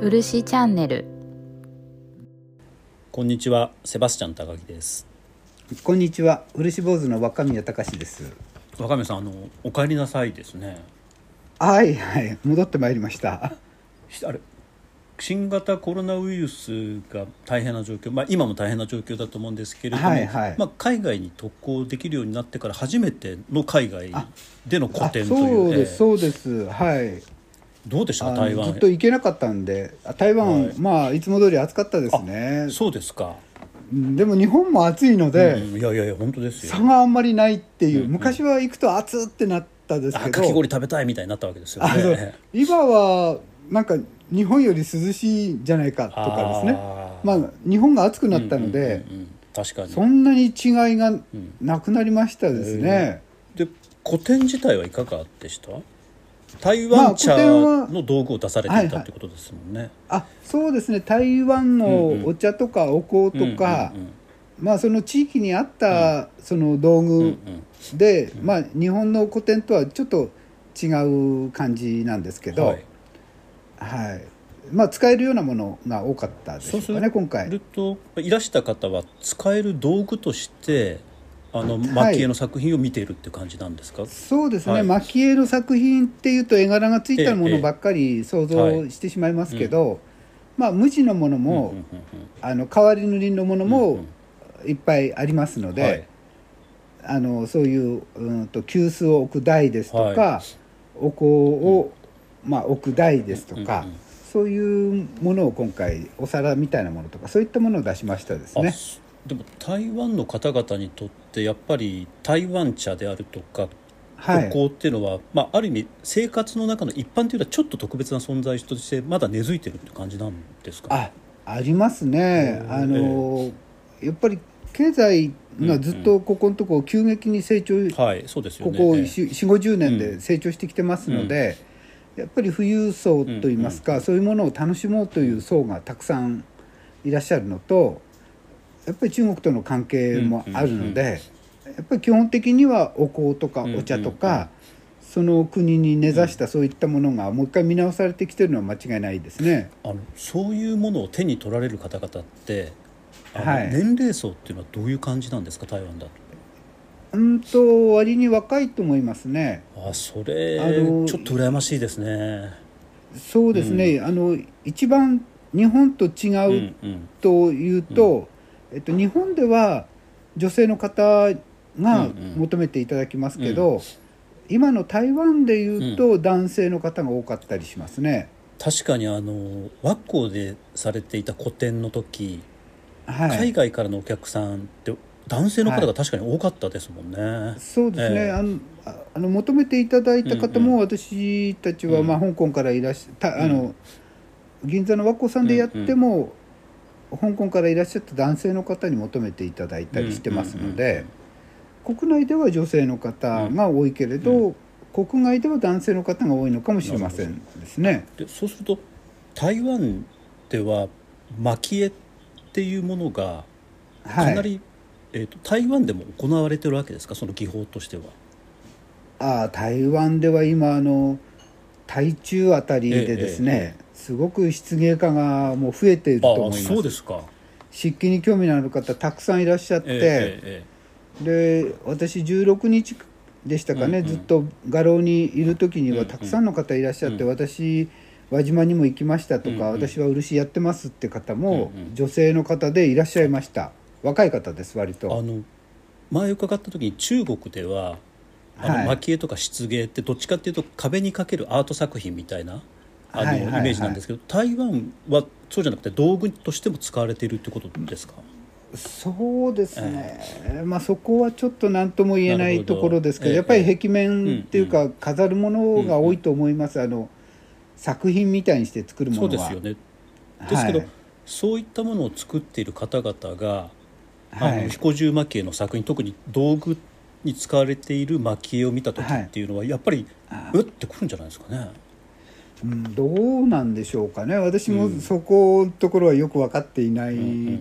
漆チャンネル。こんにちは、セバスチャン高木です。こんにちは漆坊主の若宮隆です。若宮さん、あのお帰りなさいですね。はいはい戻ってまいりました。ひあれ、新型コロナウイルスが大変な状況、まあ今も大変な状況だと思うんですけれども、はいはい。まあ海外に渡航できるようになってから初めての海外での個あ展という。そうですえそうです。はい。えどうでした台湾のずっ。と行けなかったんであ台湾、はい。まあいつも通り暑かったですね。そうですか。うんでも日本も暑いので、うんいやいやいや本当ですよ。差。があんまりないっていう、うんうん。昔は行くと暑ってなったですあけど。かき氷食べたいみたいになったわけですよね。今はなんか日本より涼しいんじゃないかとかですね。まあ日本が暑くなったので、うんうんうんうん。確かに。そんなに違いがなくなりましたですね、で古典自体はいかがでした？台まあ湾茶の道具を出されていたってことですもんね。あそうですね。台湾うんのうんお茶とかお香とか、うんうんまあその地域に合ったその道うんうん具で、まあ日本の古典とはちょっと違う感じなんですけど、ははい。い、まあ使えるようなものが多かったでしょうかね今回。るといらした方は使える道具としてあのはい。蒔絵の作品を見ているっていう感じなんですか、そうですね、はい。蒔絵の作品っていうと絵柄がついたもええのばっかり想像してしまいますけど、まあ無地のものも、うんうんうんあの変わり塗りのものうんもうん。いっぱいありますので、はい。あのそういううんと急須を置く台ですとか、はお香を、まあ、置く台ですとか、うんうんそういうものを今回お皿みたいなものとかそういったものを出しましたですねでも台湾の方々にとってやっぱり台湾茶であるとかはい。お香っていうのは、まあ、ある意味生活の中の一般というのはちょっと特別な存在としてまだ根付いてるって感じなんですか？あありますね。うんあのやっぱり経済がずっとここのところ急激に成長、はいそうですよね。ここええ。4 5 0年で成長してきてますので、やっぱり富裕層といいますか、そういうものを楽しもうという層がたくさんいらっしゃるのとやっぱり中国との関係もあるので、やっぱり基本的にはお香とかお茶とか、うん。うんうんその国に根ざしたそういったものがもう一回見直されてきてるのは間違いないですね。あのそういうものを手に取られる方々ってはい。年齢層っていうのはどういう感じなんですか台湾だと。うんと割に若いと思いますね。あそれあのちょっと羨ましいですね。そうですね、あの一番日本と違ううんというと、えっと、日本では女性の方がうんうん。求めていただきますけど、今の台湾でいうと男性の方が多かったりしますね。確かにあの和光でされていた個展の時、はい、海外からのお客さんって男性の方が確かに多かったですもんね、そうですね、ええ。あのああの求めていただいた方もうん私たちは、うん。まあ、香港からいらっしゃたあの、うん。銀座の和光さんでやっても、香港からいらっしゃった男性の方に求めていただいたりしてますので、国内では女性の方が多いけれど、国外では男性の方が多いのかもしれませんですね。でそうすると台湾では蒔絵っていうものがかは、ないり、えー、と台湾でも行われてるわけですか？その技法としては。ああ台湾では今あの台中あたりでですね、すごく漆芸家がもう増えていると思いあます。そうですか。漆器に興味のある方たくさんいらっしゃって、ええで私16日でしたかね、うんうん。ずっと画廊にいる時にうんうん。はたくさんの方いらっしゃって、うん。私輪島にも行きましたとか、うんうん。私は漆やってますって方も、うんうん。女性の方でいらっしゃいました。若い方です割えええあとの前伺った時に中国ではあの、はい。蒔絵とか漆芸ってどっちかっていうと壁にかけるアート作品みたいなあの、はいはいはい。イメージなんですけど台湾はそうじゃなくて道具としても使われているってことですか？そうですね、まあそこはちょっと何とも言えなないところですけど、ええやっぱり壁面っていうか、飾るものが多いと思います、あの作品みたいにして作るもそのは。うですよね。ですけど、はいそういったものを作っている方々が、あのはい。彦十蒔絵の作品特に道具に使われている蒔絵を見た時っていうのは、やっぱりあうってくるんじゃないですかね。うん、どうなんでしょうかね。私もうん。そこのところはよく分かっていない、うんうん。っ。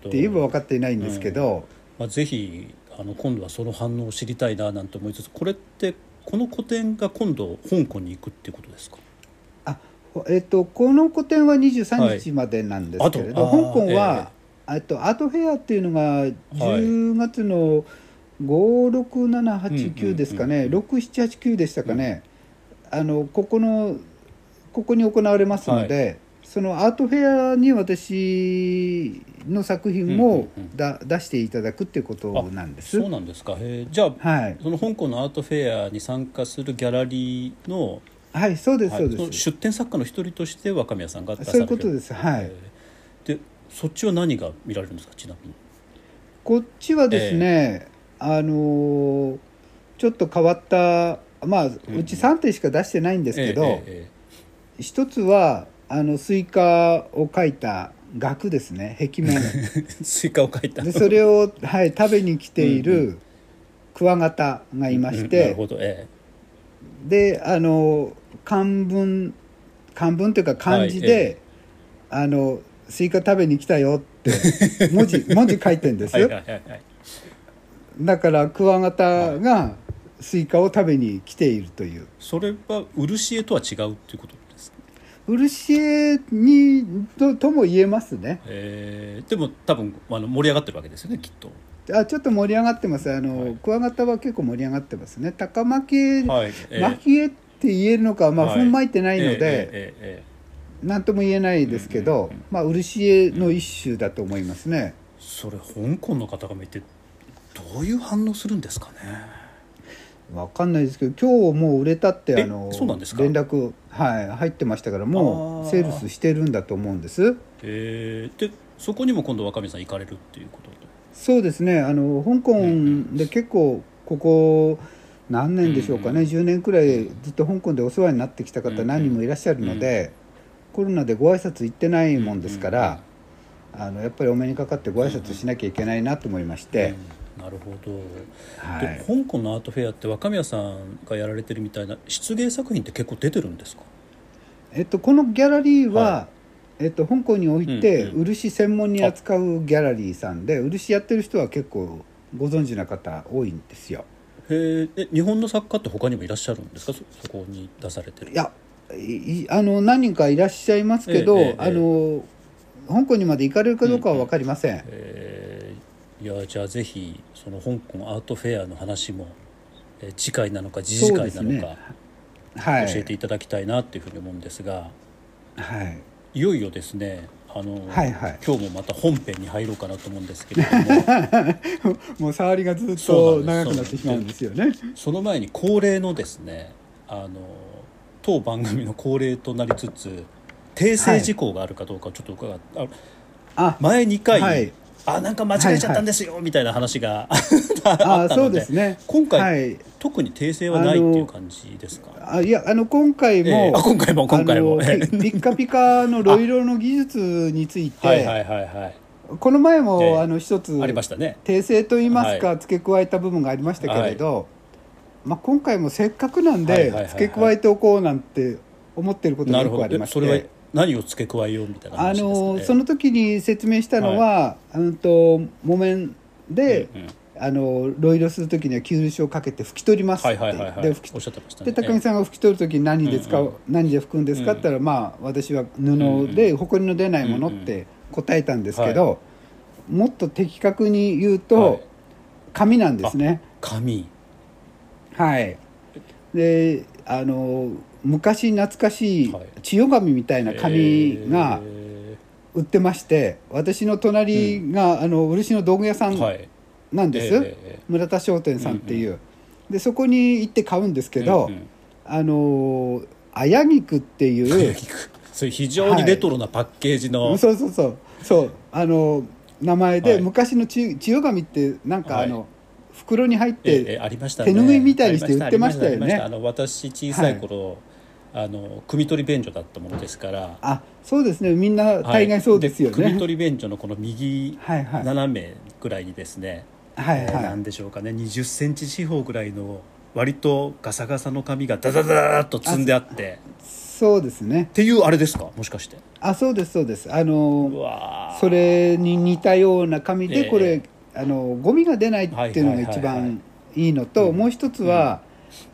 て言えば分かっていないんですけど、まあ、ぜひあの今度はその反応を知りたいななんて思いつつこれってこの個展が今度香港に行くっていうことですか？あえっと、この個展は23日までなんですけれど、はい香港は、えっと、アートフェアっていうのが10月の56789ですかね、うんうんうん6789でしたかね、あのここのここに行われますので、そのアートフェアに私の作品もうんだ、出していただくっていうことなんです。そうなんですか。じゃあはい、その香港のアートフェアに参加するギャラリーのはい、そうです、そうです。出展作家の一人として若宮さんがそういうことです。はい。えー。でそっちは何が見られるんですかちなみに？こっちはですね、あのーちょっと変わったまあうち3点しか出してないんですけど、えええ一つはあのスイカを描いた額ですね。壁面。え スイカを描いた。でそれを、はい、食べに来ていうんるクワガタがいましうんなるて、ほど。えであの漢文漢文というか漢字で、はいえあのスイカ食べに来たよって 文字文字書いてんですえはいはいはいはい。だからクワガタがスイカを食べに来ているという。それは漆絵とは違うっていうこと？漆絵にととも言えますね。えーでも多分あの盛り上がってるわけですよねきっと。あちょっと盛り上がってます。あの、はい。クワガタは結構盛り上がってますね。高巻絵、はい。ええ巻き絵って言えるのかまあはい。踏んまいてないので、ええええええ何とも言えないですけど、まあ漆絵の一種だと思いますね、それ香港の方が見てどういう反応するんですかねわかんないですけど今日もう売れたってえあのそうなんですか？連絡、はい、入ってましたからもうセールスしてるんだと思うんです。えー。でそこにも今度若宮さん行かれるっていうことでそうですね。あの香港で結構ここ何年でしょうかね、うん10年くらいずっと香港でお世話になってきた方うん何人もいらっしゃるので、コロナでご挨拶行ってないもんですから、あのやっぱりお目にかかってご挨拶しなきゃいけないなと思いまして、うんなるほど、はい。で香港のアートフェアって若宮さんがやられてるみたいな出芸作品って結構出てるんですか？えっと、このギャラリーは、はえっと、香港においてうんうん。漆専門に扱うギャラリーさんで漆やってる人は結構ご存知な方多いんですよ。へえ日本の作家って他にもいらっしゃるんですか？そそこに出されてる。いやいあの何人かいらっしゃいますけど、ええええ。あの香港にまで行かれるかどうかは分かりません、えーいやじゃあぜひその香港アートフェアの話も、えー次回なのか次次回なのか、はい。教えていただきたいなっていうふうに思うんですがはい。いよいよですねあの、はいはい。今日もまた本編に入ろうかなと思うんですけれども。もう触りがずっと長くなってしまうんですよね。その前に恒例のですねあの当番組の恒例となりつつ訂正事項があるかどうかをちょっと伺って、ああ前2回、はいあなんか間違えちゃったんですよ、みたいな話が ああったのでそうですね。今回、はい。特に訂正はないっていう感じですか？あいやあの今回も、ええ。あ今回も今回も。ピピッカピカのロイロの技術について、はい。はいはいはいこの前も、ええ。あの一つありましたね。訂正といいますか、は付け加えた部分がありましたけれど、まあ、今回もせっかくなんで、はいはいはいはい。付け加えておこうなんて思ってることがよくありまして何を付け加えようみたいなあ話ですか、ね、のその時に説明したのは、うんと木綿で、うんうん。あのロイロする時には吸油をかけて拭き取りますって、はいはいはいはい。で拭きおっしゃってましたね。で高木さんが拭き取る時に何で使う、うんうん。何で拭くんですかって言ったら、まあ私は布で埃の出ないものって答えたんですけど、もっと的確に言うと、はい。紙なんですね。紙。はい。であの昔懐かしいはい。千代紙みたいな紙がえ売ってまして私の隣が、あの漆の道具屋さんーはい。なんです、えええ村田商店さんっていう、でそこに行って買うんですけど、うんうん。あのあやぎくっていうそういう非常にレトロなパッケージの、そうそうそう。そう。あの名前で、はい。昔の千千代紙ってなんかあの、はい袋に入っええて、ありましたね。手拭いみたいにして売ってましたよね。あの私小さい頃、あの汲み取り便所だったものですから。あそうですね。みんな大概そうですよね、はい。汲み取り便所のこの右はいはい。斜めぐらいにですね、はいえーなんはいでしょうかね。2 0センチ四方ぐらいの割とガサガサの紙がダダダダーっと積んであって。そうですね。っていうあれですか？もしかして。あそうですそうです。あうのそれに似たような紙でええ。これ、あのゴミが出ないっていうのが一はいはいはいはい番い。いのと、うんもう一つは、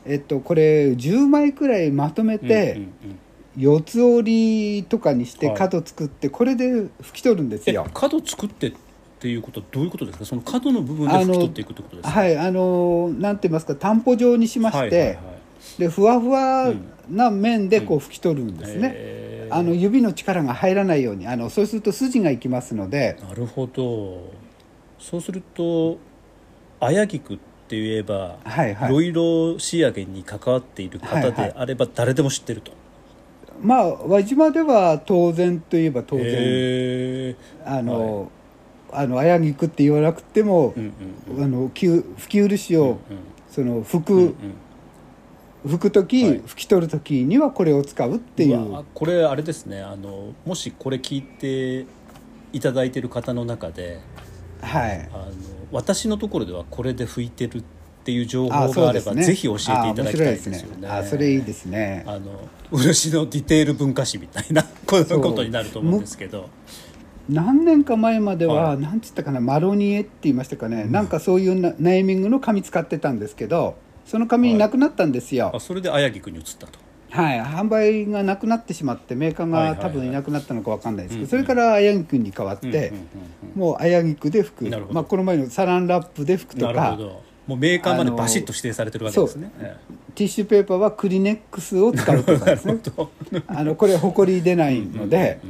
えっと、これ10枚くらいまとめて、うんうん四つ折りとかにしてはい。角作ってこれで拭き取るんですえよ。角作ってっていうことはどういうことですか？その角の部分で拭き取っていくってことですか？はいあのなんて言いますか担保状にしまして、でふわふわな面でこう拭き取るんですね。へー。あの指の力が入らないようにあのそうすると筋がいきますのでなるほど。そうすると綾菊って言えば、はいはい。いろいろ仕上げに関わっている方であれば誰でも知ってると、まあ輪島では当然といえば当然へあの、あの綾菊って言わなくてもー、うんうん。あのきゅ拭き漆を、うんうん。その拭く、うんうん。拭く時、はい。拭き取る時にはこれを使うっていう。これあれですね。あのもしこれ聞いていただいてる方の中ではい。あの私のところではこれで拭いてるっていう情あ報があれば、ねぜひ教えていただきたいですよね。あね。あそれいいですね。あの漆のディテール文化史みたいな こそうことになると思うんですけど。何年か前までは、はい。なんつったかなマロニエって言いましたかね、なんかそういうなネーミングの紙使ってたんですけどその紙なくなったんですよ、あそれで綾菊に移ったとはい、販売がなくなってしまってメーカーが多分いなくなったのかわかんないですけど、それから綾菊に変わって、もう綾菊で拭く、なるほど。まあ、この前のサランラップで拭くとかもうメーカーまでバシッと指定されてるわけですね、えティッシュペーパーはクリネックスを使うとかえですね。あのこれほこり出ないので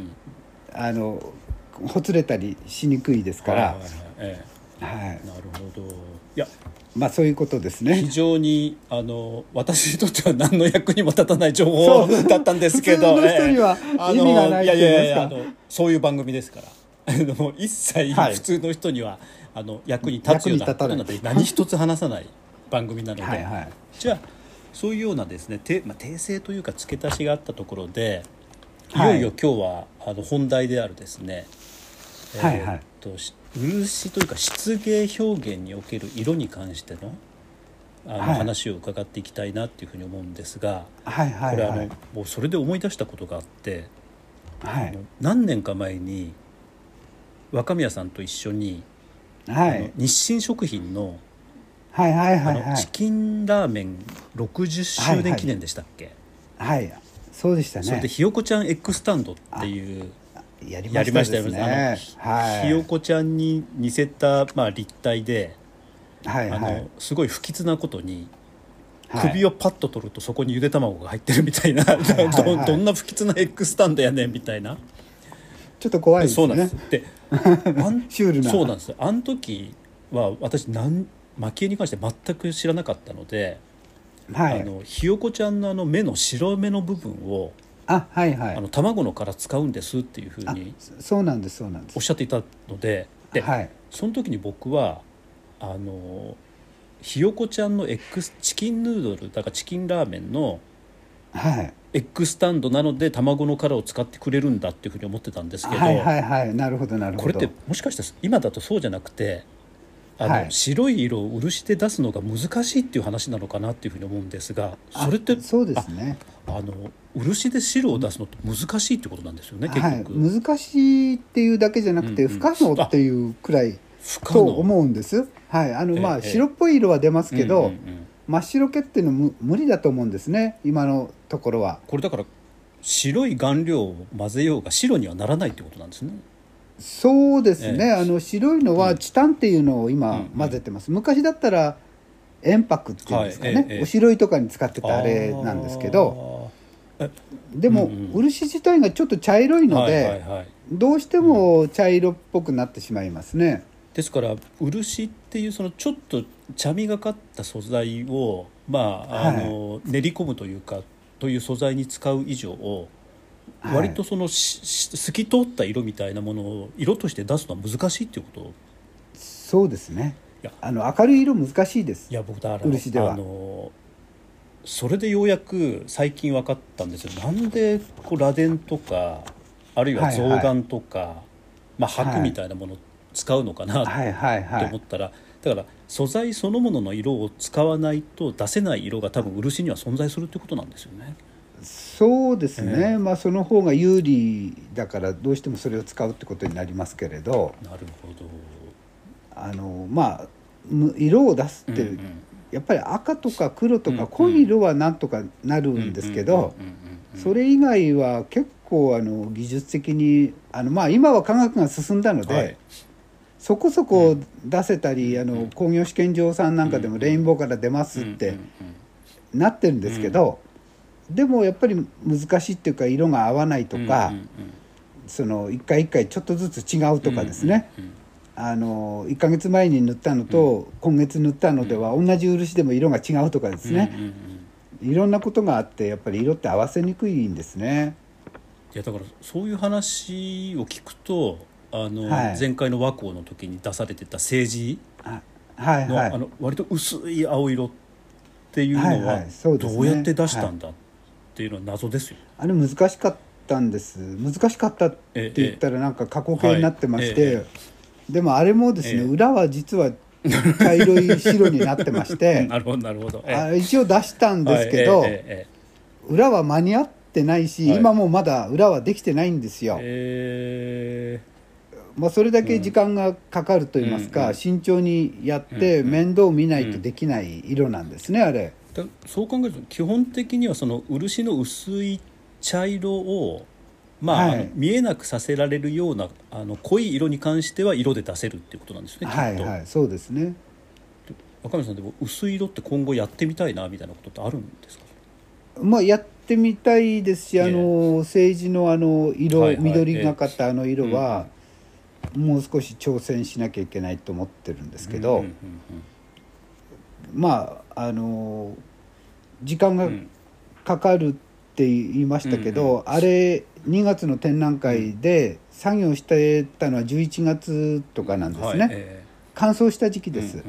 あのほつれたりしにくいですから、はいはいはい。えはい。えなるほど。いやまあそういうことです非ね。常にあの私にとっては何の役にも立たない情報だったんですけど普通の人には意味がないいますか。やいやいやあのそういう番組ですから。あの一切はい。普通の人には、あの役に立つような。ないことなので何一つ話さない番組なので。はいはい。じゃあそういうようなですねて、まあ、訂正というか付け足しがあったところでいはい。よいよ今日はあの本題であるですね、はいはい。えーっとし漆というか漆芸表現における色に関してのあの、はい。話を伺っていきたいなっていうふうに思うんですが、はいはいこれあのはいもうそれで思い出したことがあって、はい。何年か前に若宮さんと一緒に、はい。日清食品のはいはいはいはい。チキンラーメン60周年記念でしたっけ、はいそうでしたね。それでひよこちゃんエッグスタンドっていうやりましたね。ねはい。ひよこちゃんに似せた、まあ、立体で、あはいはい。のすごい不吉なことにはい。首をパッと取るとそこにゆで卵が入ってるみたいな、いはいはい。どどんな不吉なエッグスタンドやねんみたいな、ちょっと怖いですそうなんでねす。で シュールな。そうなんです。あの時は私なん蒔絵に関して全く知らなかったので、はい。あのひよこちゃんのあの目の白目の部分をあはいはい。あの卵の殻使うんですっていうふうあにそうなんですそうなんです。おっしゃっていたのでで、はい。その時に僕はあのひよこちゃんのエッグスチキンヌードルだからチキンラーメンのはい。エッグスタンドなので卵の殻を使ってくれるんだっていうふうに思ってたんですけど、はいはいはい。なるほどなるほど。これってもしかして今だとそうじゃなくてあの、はい。白い色を漆で出すのが難しいっていう話なのかなっていうふうに思うんですがそれってあそうですね。あの漆で白を出すのって難しいってことなんですよね結はい。局、難しいっていうだけじゃなくてうんうん。不可能っていうくらいと思うんです。はい。あのまあええ。白っぽい色は出ますけどうんうんうん。真っ白系っていうのむ無理だと思うんですね今のところは。これだから白い顔料を混ぜようが白にはならないってことなんですねそうですね、ええ。あの白いのはチタンっていうのをうん今うん。混ぜてます、昔だったら塩白っていうんですかね、はい。ええええ。お白いとかに使ってたあれなんですけどでも、うんうん漆自体がちょっと茶色いので、はいはいはい。どうしても茶色っぽくなってしまいますね、ですから漆っていうそのちょっと茶みがかった素材をまああの、練り込むというかという素材に使う以上はい割とそのしし透き通った色みたいなものを色として出すのは難しいっていうこと？そうですね。いや。あの明るい色難しいです。いや僕だから漆では。あのそれでようやく最近分かったんですよ。なんでこう螺鈿とかあるいははいはい。象眼とか、まあ、箔みたいなものを使うのかなはいはいってはい。思ったら、だから素材そのものの色を使わないと出せない色が多分漆には存在するってことなんですよね。そうですね、ええ。まあその方が有利だからどうしてもそれを使うってことになりますけれど。なるほど。あのまあむ色を出すって、うんうん。やっぱり赤とか黒とうんうん。か濃い色はなんとかなるんですけど、うんうんうんうんそれ以外は結構あの技術的にあの、まあ、今は科学が進んだので、はい。そこそこ出せたり、あの工業試験場さんなんかでもレインボーから出ますってなってるんですけど、でもやっぱり難しいっていうか色が合わないとか、その一回一回ちょっとずつ違うとかですね、あの1ヶ月前に塗ったのと今月塗ったのでは同じ漆でも色が違うとかですね、いろんなことがあってやっぱり色って合わせにくいんですね。いやだからそういう話を聞くとあの、はい。前回の和光の時に出されてた政治あはいの,、はい。あの割と薄い青色っていうのははいはいそうですね。どうやって出したんだって。いうのは謎ですよ。あれ難しかったんです。難しかったって言ったらなんか過去形になってまして、ええ。でもあれもですね、ええ。裏は実は茶色い白になってまして なるほどなるほど。ええ。あ一応出したんですけど、裏は間に合ってないし、はい。今もまだ裏はできてないんですよ、ええ。まあ、それだけ時間がかかると言いますか、うんうん慎重にやってうんうん。面倒見ないとできない色なんですね、あれだそう考えると基本的にはその漆の薄い茶色を、まあはい。見えなくさせられるようなあの濃い色に関しては色で出せるっていうことなんですね、はいはいそうですね。若宮さんでも薄い色って今後やってみたいなみたいなことってあるんですか？まあやってみたいですしええ。あの政治のあの色、はいはい緑がかったあの色は、もう少し挑戦しなきゃいけないと思ってるんですけど、うんうん。まああの時間がかかるって言いましたけど、あれ2月の展覧会で作業してたのは11月とかなんですね、乾燥した時期えです、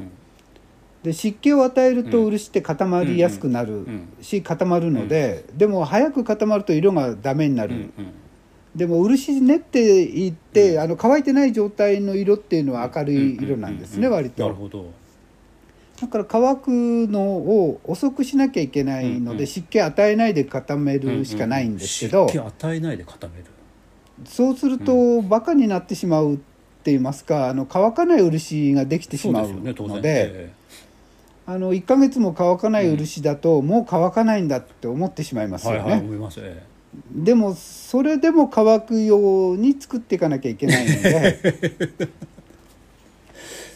で湿気を与えるとうん。漆って固まりやすくなるんし固まるので、でも早く固まると色がダメになる、でも漆練っていって、あの乾いてない状態の色っていうのは明るい色なん。ですね、割となるほどだから乾くのを遅くしなきゃいけないので、うんうん。湿気与えないで固めるしかないんですけど、湿気与えないで固める。そうするとバカになってしまうって言いますかあの乾かない漆ができてしまうのでえあの1ヶ月も乾かない漆だと、もう乾かないんだって思ってしまいますよね、でもそれでも乾くように作っていかなきゃいけないので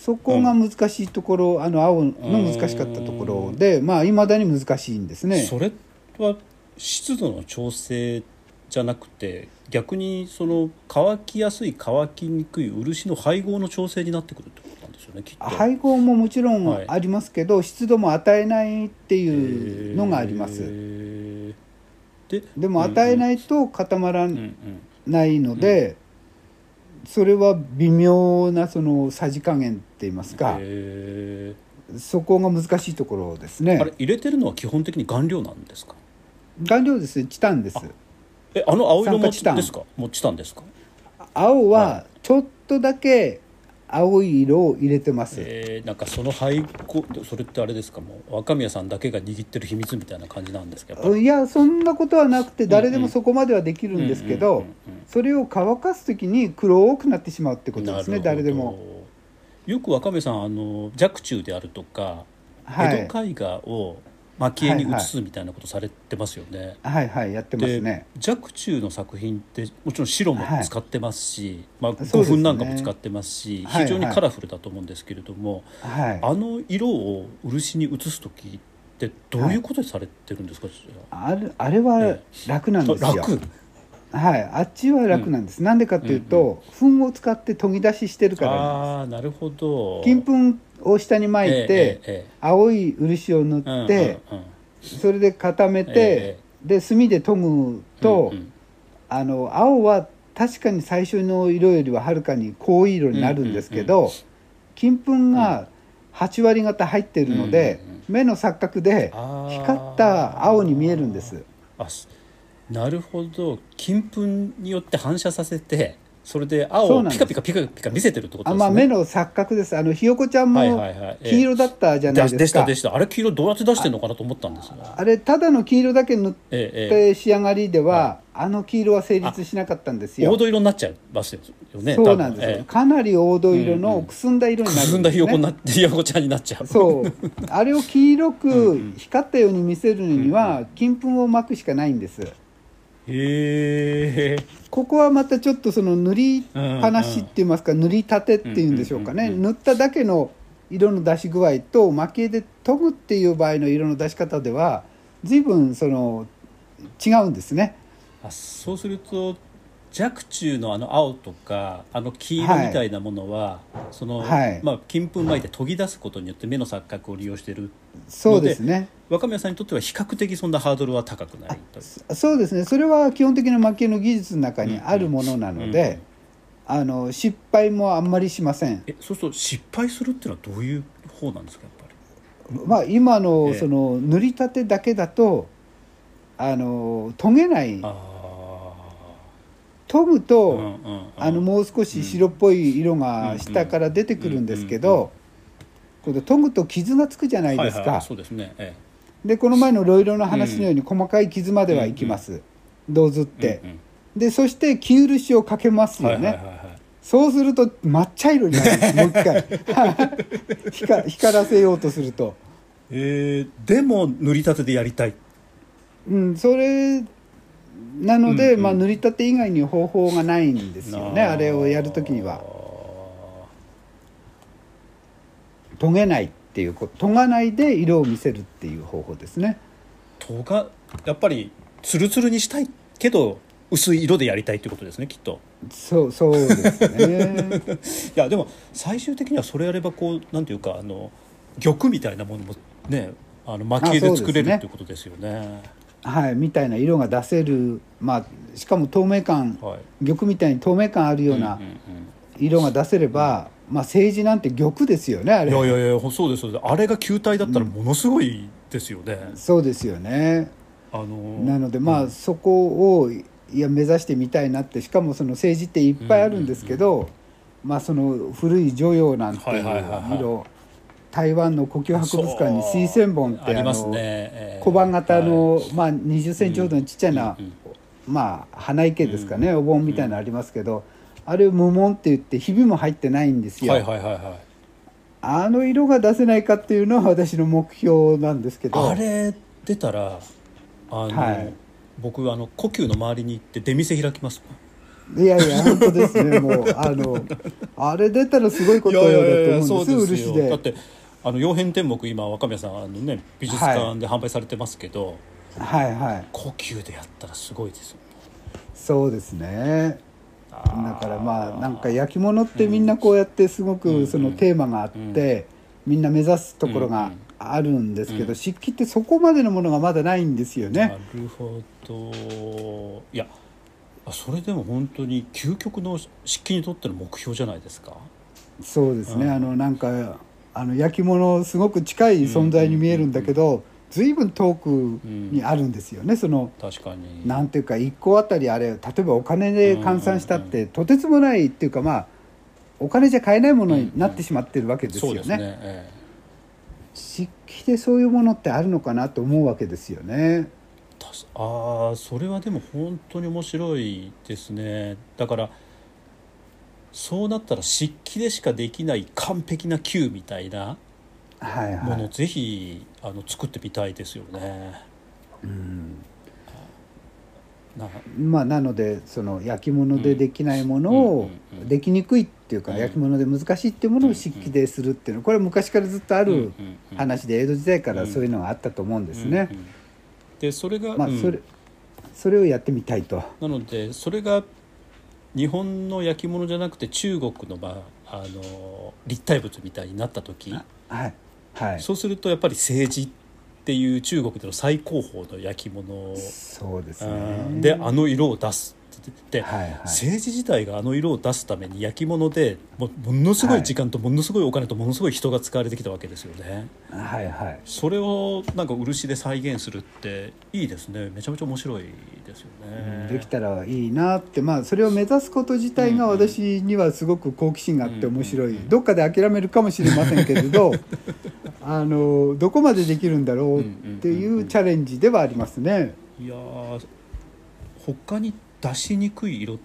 そこが難しいところ、あの青の難しかったところでまあいまだに難しいんですね。えそれは湿度の調整じゃなくて逆にその乾きやすい乾きにくい漆の配合の調整になってくるってことなんですよねきっと。配合ももちろはい。んありますけど、湿度も与えないっていうのがあります、ででも与えないと固まらうんうん。ないので、それは微妙なそのさじ加減って言いますか、へそこが難しいところですね。えあれ入れてるのは基本的に顔料なんですか？顔料ですね。チタンです。えあの青色もチタン。ですか？もうチタンですか？青ははちょっとだけ青い色を入れてます、えー、なんかその配合それってあれですか？もう若宮さんだけが握ってる秘密みたいな感じなんですけどいやそんなことはなくて誰でもそこまではできるんですけどそれを乾かす時に黒くなってしまうってことですね誰でも。よく若宮さんあの若冲であるとか、はい。江戸絵画を蒔絵に移すみたいなことされてますよね、はいはいやってますね。で若冲の作品ってもちろん白も使ってますし、まあ、5そうですね。分なんかも使ってますしはい非常にカラフルだと思うんですけれども、はい。あの色を漆に移す時ってどういうことでされてるんですか、あれあれは楽なんですよ、あ楽はい。あっちは楽なんです、なんでかっていうと、粉を使って研ぎ出ししてるから。なんああなるほど。です金粉を下に巻いて、ええええ青い漆を塗って、うんうんうん。それで固めて、えで墨で研ぐと、うんうん。あの青は確かに最初の色よりははるかに濃い色になるんですけど、金粉が8割方入っているので、うんうん目の錯覚で光った青に見えるんです。あすなるほど。金粉によって反射させてそれで青をピカピカピカピカ見せてるってことですね。あまあ目の錯覚です。あのひよこちゃんも黄色だったじゃないでですか。でしたでした。あれ黄色どうやって出してるのかなと思ったんですがあれただの黄色だけ塗っええええ。て仕上がりでは、あの黄色は成立しなかったんですよ。黄。土色になっちゃいますよねそうなんですよ、えかなり黄土色うんうん。のくすんだ色えになる。くすんだひよんですねこになってひよこちゃんになっちゃう。そう。あれを黄色うんうくん。光ったように見せるには金粉をまくしかないんですへえここはまたちょっとその塗りっぱなしって言いますか、塗りたてっていうんでしょうかね、塗っただけの色の出し具合と蒔絵で研ぐっていう場合の色の出し方では随分その違うんですね。あそうすると若冲のあの青とかあの黄色みたいなものは、その、はい。まあ、金粉巻いて研ぎ出すことによって目の錯覚を利用しているそうですね。若宮さんにとっては比較的そんなハードルは高くないとそうですね。それは基本的な蒔絵の技術の中にあるものなので、うん。うん。あの失敗もあんまりしません。えそうすると失敗するっていうのはどういう方なんですかやっぱり？まあ、今のええ。その塗りたてだけだとあの研げないあ研ぐと、あ、のもう少し白っぽい色が下から出てくるんですけどこれ研ぐと傷がつくじゃないですか。ですね。えでこの前のロイロの話のように細かい傷まではいきます。銅ずっえてでそして生漆をかけますよね。はいそうすると抹茶色になるんです。もう一回。光光らせようとすると。えーでも塗りたてでやりたい。うん、それなので、うんうん。まあ、塗りたて以外に方法がないんですよねあ。れをやるときには。研げないっていうこと研がないで色を見せるっていう方法ですね。とがやっぱりツルツルにしたいけど薄い色でやりたいってことですねきっと。そうそうですね。いやでも最終的にはそれやればこうなんていうかあの玉みたいなものもねあの蒔絵で作れるっていうことですよねはいみたいな色が出せるまあしかも透明感はい。玉みたいに透明感あるようなうんうん色が出せれば、まあ政治なんて玉ですよねあれ。うんいやいやいやそうですそうです。あれが球体だったらものすごいですよね、そうですよね。あのなのでまあそこをいや目指してみたいなってしかもその政治っていっぱいあるんですけど、まあその古い女陽なんていうはいはいはいはい。色台湾の故宮博物館に水仙本ってありますね、小判型の、はい。まあ20センチほどのちっちゃな、うんうんまあ花池ですかね、お盆みたいなのありますけど、あれを無紋って言ってひびも入ってないんですよ、はいはいはいはい。あの色が出せないかっていうのは私の目標なんですけど。あれ出たらあの、はい。僕あの故宮の周りに行って出店開きますいやいや本当ですね。もうあのあれ出たらすごいことだと思うんです 漆で。だってあの曜変天目今若宮さんあの、ね、美術館で販売されてますけど、はい。はい故宮でやったらすごいですよ。そうですね。あだーからまあなんか焼き物ってみんなこうやってすごうん。くそのテーマがあってみんな目指すところがうん。あるんですけうん。ど漆器ってそこまでのものがまだないんですよなね。るほど。いやあそれでも本当に究極の漆器にとっての目標じゃないですか。そうですね。うん。あのなんかあの焼き物すごく近い存在に見えるんだけど随分遠くにあるんですよね。その確かに。なんていうか1個あたりあれ例えばお金で換算したってとてつもないっていうかまあお金じゃ買えないものになってしまってるわけですよそうですねね。え。漆器でそういうものってあるのかなと思うわけですよね。ああそれはでも本当に面白いですね。だからそうなったら漆器でしかできない完璧な球みたいなはいものをはい。ぜひあの作ってみたいですよね。うん。なまあなのでその焼き物でできないものうんをできにくいっていうかうん。焼き物で難しいっていうものを漆器でするっていうの。これは昔からずっとある話で江戸時代からそういうのがあったと思うんですね。でそれが、うん。まあそれそれをやってみたいと。なのでそれが日本の焼き物じゃなくて中国の,、まあ、あの立体物みたいになった時はいはい。そうするとやっぱり政治っていう中国での最高峰の焼き物そうですうね。んであの色を出すってて、はいはい政治自体があの色を出すために焼き物でもものすごい時間とものすごいお金とものすごい人が使われてきたわけですよね。はいはい。それをなんか漆で再現するっていいですねめちゃめちゃ面白いですよね。できたらいいなってまあそれを目指すこと自体が私にはすごく好奇心があって面白いどっかで諦めるかもしれませんけれど あのどこまでできるんだろうっていうチャレンジではありますね。いやー他に出しにくい色っ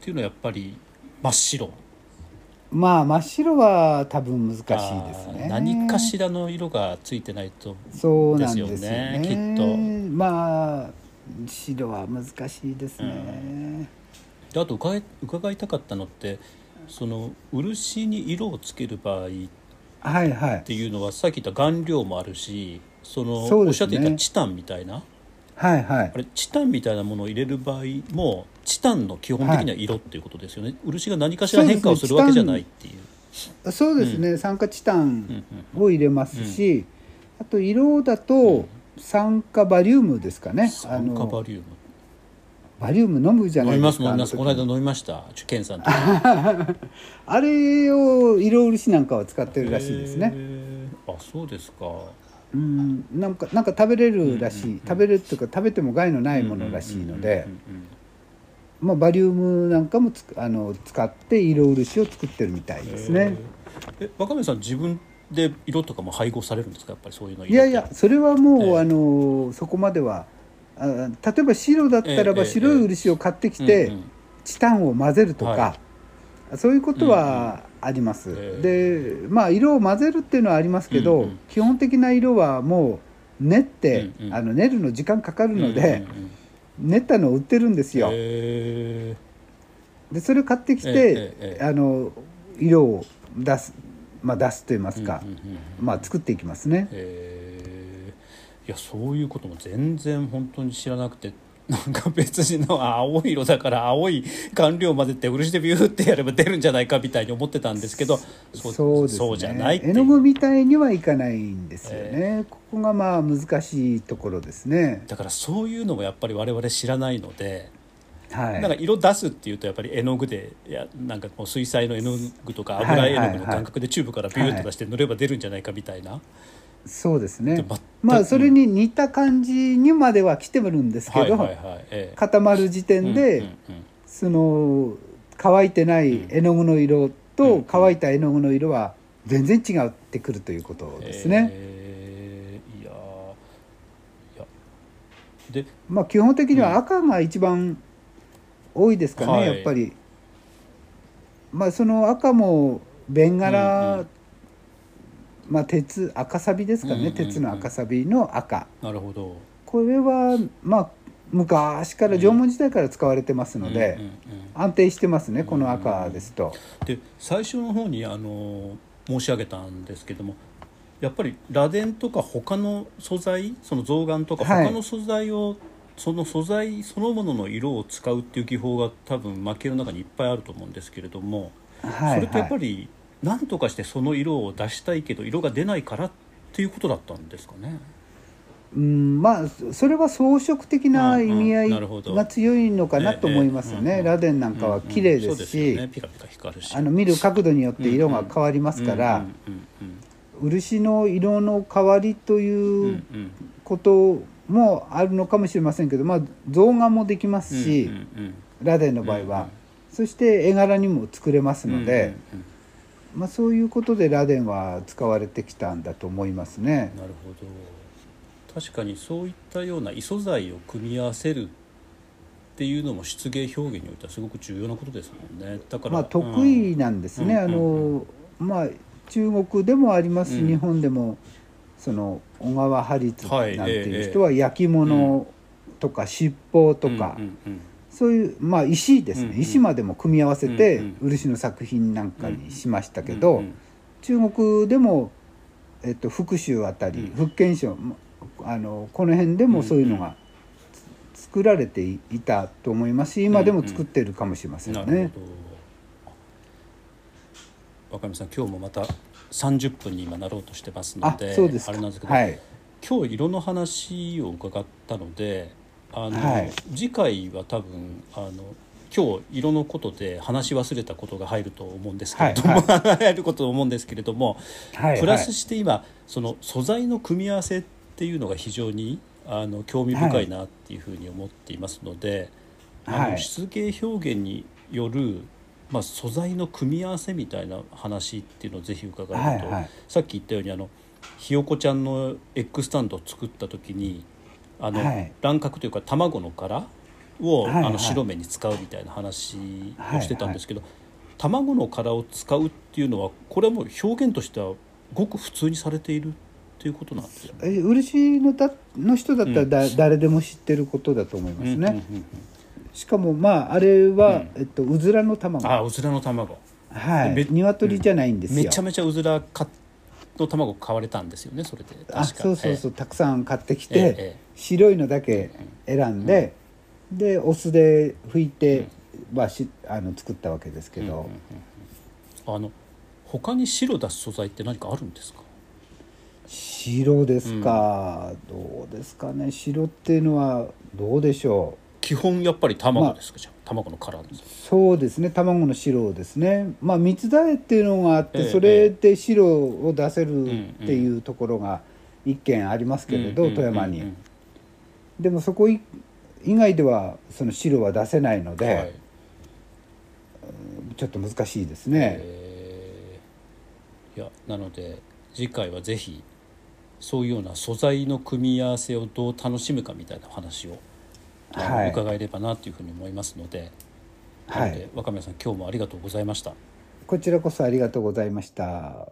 ていうのはやっぱり真っ白？まあ真っ白は多分難しいですあねー。何かしらの色がついてないとそうなんですよね。きっと。まあ白は難しいですね、であと伺い伺いたかったのってその漆に色をつける場合っはいはい。ていうのはさっき言った顔料もあるしそのね。おっしゃっていたチタンみたいなはいはい。あれチタンみたいなものを入れる場合もチタンの基本的には色っていうことですよね、漆が何かしら変化をするわけじゃないっていう。そうですね、酸化チタンうんうんを入れますし、あと色だと酸化バリウムですかね、あ酸化のバリウム。バリウム飲むじゃないで飲みますすか飲みますこの間飲みました。ケンさん あれを色漆なんかは使ってるらしいですね。あそうですかうんなんかなんか食べれるらしい、食べれるっていうか食べても害のないものらしいので。まあバリウムなんかもつあの使って色漆を作ってるみたいですね。え若宮さん自分で色とかも配合されるんですか？やっぱりそういうのいやいやそれはもう、ええ。あのそこまではあ例えば白だったらええば白い漆を買ってきて、チタンを混ぜるとか、はそういうことはあります、えでまあ色を混ぜるっていうのはありますけど、うんうん。基本的な色はもう練って、うんうん。あの練るの時間かかるので、うんうんうん。練ったのを売ってるんですよ、へでそれを買ってきて、ええええあの色を出す、まあ、出すと言いますか、うんうんうんまあ、作っていきますね。いやそういうことも全然本当に知らなくてなんか別にの青い色だから青い顔料混ぜて漆でビューってやれば出るんじゃないかみたいに思ってたんですけどそそうね。そうじゃない絵の具みたいにはいかないんですよね、ここがまあ難しいところですね。だからそういうのもやっぱり我々知らないので、はい。なんか色出すっていうとやっぱり絵の具でいやなんかこう水彩の絵の具とか油絵の具の感覚でチューブからビューッと出して塗れば出るんじゃないかみたいな、そうですね。まあそれに似た感じにまでは来てるんですけど、はいはいはい、ええ。固まる時点で、うんうんうん。その乾いてない絵の具の色うんと乾いた絵の具の色は全然違ってくるということですね。えーいやーいや。でまあ基本的には赤が一番多いですかね、はい。やっぱり。まあその赤もベンガラ、うんうんまあ鉄赤サビですかね、うんうんうん鉄の赤サビの赤。なるほど。これはまあ昔から縄文時代から使われてますので、うんうん安定してますねこの赤ですと。うんで最初の方にあの申し上げたんですけどもやっぱり螺鈿とか他の素材その象眼とかはい。他の素材を、その素材そのものの色を使うっていう技法が多分蒔絵の中にいっぱいあると思うんですけれども、はいそれってやっぱはいり何とかしてその色を出したいけど色が出ないからっていうことだったんですかね。うんまあそれは装飾的な意味合いが強いのかなと思いますよね。ええええうん螺鈿なんかは綺麗ですしよね、ピカピカ光るし。あの見る角度によって色が変わりますから漆の色の変わりということもあるのかもしれませんけどまあ象画もできますしうんうんうん。螺鈿の場合は。そして絵柄にも作れますのでうんうんうんまあそういうことで螺鈿は使われてきたんだと思いますね。なるほど。確かにそういったような異素材を組み合わせるっていうのも漆芸表現においてはすごく重要なことですもんね。だからまあ得意なんですね、うん。あのまあ中国でもあります。し、うん。日本でもその小川ハリツなんてはいいう人は焼き物とか七宝とか、うんうんうんそういうまあ石ですね、うんうん。石までも組み合わせてうん漆の作品なんかにしましたけど、うんうん。中国でも、えっと、福州あたり、うん。福建省まあのこの辺でもそういうのがつ作られていたと思いますし今でも作ってるかもしれませんね。なるほど。若見さん今日もまた30分に今なろうとしてますのあでそうですか。あれなんですけど、はい。今日色の話を伺ったのであの、はい。次回は多分あの今日色のことで話し忘れたことが入ると思うんですけれど も、入ることと思うんですけれども、はいプラスして今その素材の組み合わせっていうのが非常にあの興味深いなっていうふうに思っていますので、あはい。の漆芸表現による、まあ、素材の組み合わせみたいな話っていうのをぜひ伺えると、はいはい。さっき言ったようにあのひよこちゃんのエッグスタンドを作った時にあの、はい。卵殻というか卵の殻を、はいはい。あの白目に使うみたいな話をしてたんですけど、卵の殻を使うっていうのはこれはもう表現としてはごく普通にされているってっていうことなんですよ。ね。え漆のだの人だったらだ、誰でも知ってることだと思いますね、うんうんうん。うんしかもまああれは、うん。えっと、うずらの卵。あうずらの卵。はい。め鶏じゃないんですよ、めちゃめちゃうずらかの卵買われたんですよねそれで。確か。あそうそうそう、たくさん買ってきて、えええ白いのだけ選んで、でお酢で拭いて、まあ、しあの作ったわけですけど、あの他に白出す素材って何かあるんですか？白ですか、どうですかね。白っていうのはどうでしょ基本やっぱり卵ですか、じゃあ卵の殻そうですね。卵の白ですね。まあ蜜だれっていうのがあって、ええそれで白を出せるっていうところが一軒ありますけれど、富山に、うんうんでもそこい以外ではその白は出せないので、うんはい。ちょっと難しいですね、えー。いやなので次回はぜひそういうような素材の組み合わせをどう楽しむかみたいな話を、はい伺えればなというふうに思いますので、はい若宮さん今日もありがとうございました。こちらこそありがとうございました。